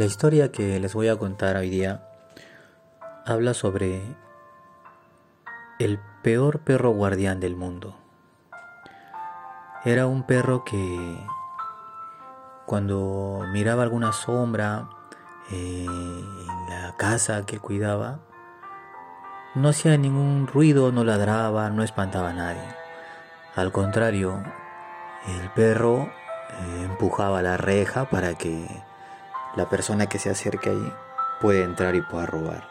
La historia que les voy a contar hoy día habla sobre el peor perro guardián del mundo. Era un perro que cuando miraba alguna sombra eh, en la casa que cuidaba, no hacía ningún ruido, no ladraba, no espantaba a nadie. Al contrario, el perro eh, empujaba la reja para que la persona que se acerque ahí puede entrar y pueda robar.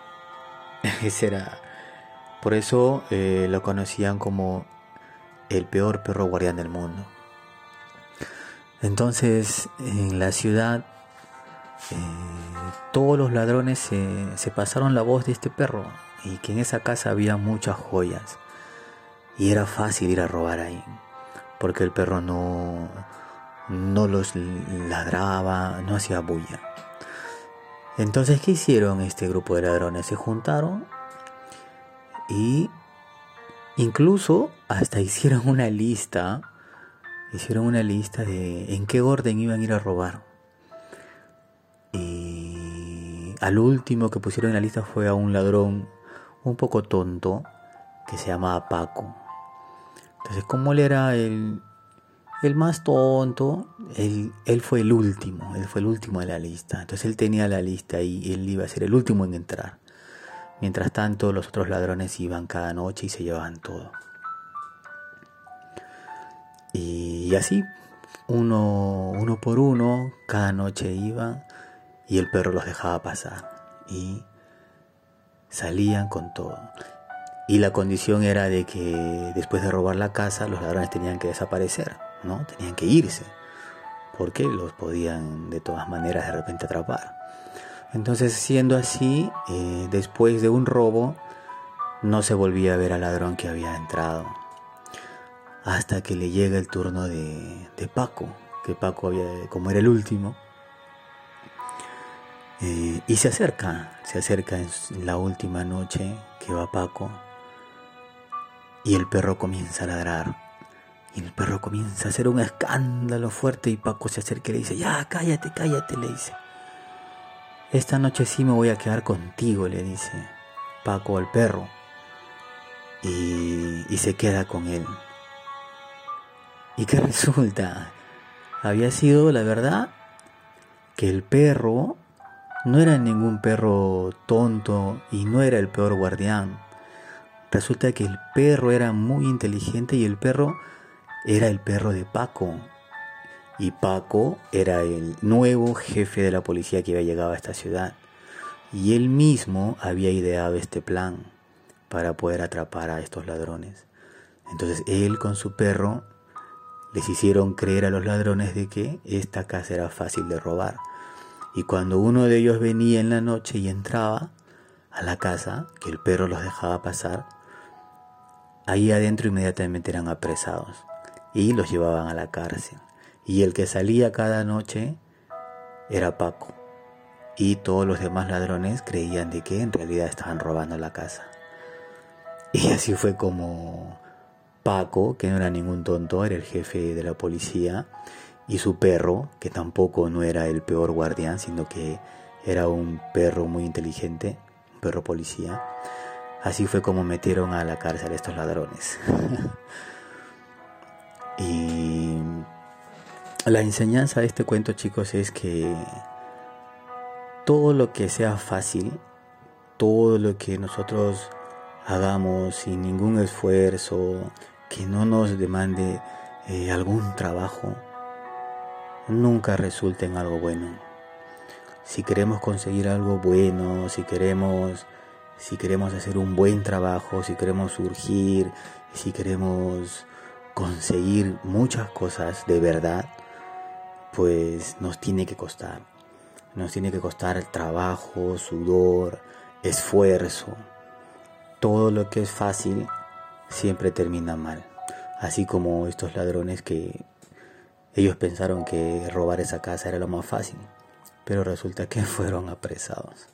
Ese era. Por eso eh, lo conocían como el peor perro guardián del mundo. Entonces, en la ciudad, eh, todos los ladrones se, se pasaron la voz de este perro y que en esa casa había muchas joyas y era fácil ir a robar ahí porque el perro no, no los ladraba, no hacía bulla. Entonces, ¿qué hicieron este grupo de ladrones? Se juntaron y incluso hasta hicieron una lista, hicieron una lista de en qué orden iban a ir a robar. Y al último que pusieron en la lista fue a un ladrón un poco tonto que se llamaba Paco. Entonces, como él era el, el más tonto, él, fue el último, él fue el último de la lista. Entonces él tenía la lista y él iba a ser el último en entrar. Mientras tanto, los otros ladrones iban cada noche y se llevaban todo. Y, así, uno, uno por uno, cada noche iban y el perro los dejaba pasar. Y salían con todo. Y la condición era de que después de robar la casa los ladrones tenían que desaparecer, ¿no? Tenían que irse, porque los podían de todas maneras de repente atrapar. Entonces, siendo así, eh, después de un robo, no se volvía a ver al ladrón que había entrado. Hasta que le llega el turno de, de Paco, que Paco había, como era el último, eh, y se acerca, se acerca en la última noche que va Paco y el perro comienza a ladrar. Y el perro comienza a hacer un escándalo fuerte y Paco se acerca y le dice, ya, cállate, cállate, le dice. Esta noche sí me voy a quedar contigo, le dice Paco al perro. Y, se queda con él. ¿Y qué resulta? Había sido, la verdad, que el perro no era ningún perro tonto y no era el peor guardián Resulta que el perro era muy inteligente y el perro era el perro de Paco. Y Paco era el nuevo jefe de la policía que había llegado a esta ciudad. Y él mismo había ideado este plan para poder atrapar a estos ladrones. Entonces él con su perro les hicieron creer a los ladrones de que esta casa era fácil de robar. Y cuando uno de ellos venía en la noche y entraba a la casa, que el perro los dejaba pasar, Ahí adentro inmediatamente eran apresados y los llevaban a la cárcel. Y el que salía cada noche era Paco. Y todos los demás ladrones creían de que en realidad estaban robando la casa. Y así fue como Paco, que no era ningún tonto, era el jefe de la policía, y su perro, que tampoco no era el peor guardián, sino que era un perro muy inteligente, un perro policía, Así fue como metieron a la cárcel a estos ladrones. y la enseñanza de este cuento, chicos, es que todo lo que sea fácil, todo lo que nosotros hagamos sin ningún esfuerzo, que no nos demande eh, algún trabajo, nunca resulta en algo bueno. Si queremos conseguir algo bueno, si queremos si queremos hacer un buen trabajo, si queremos surgir, si queremos conseguir muchas cosas de verdad, pues nos tiene que costar. Nos tiene que costar trabajo, sudor, esfuerzo. Todo lo que es fácil siempre termina mal. Así como estos ladrones que ellos pensaron que robar esa casa era lo más fácil, pero resulta que fueron apresados.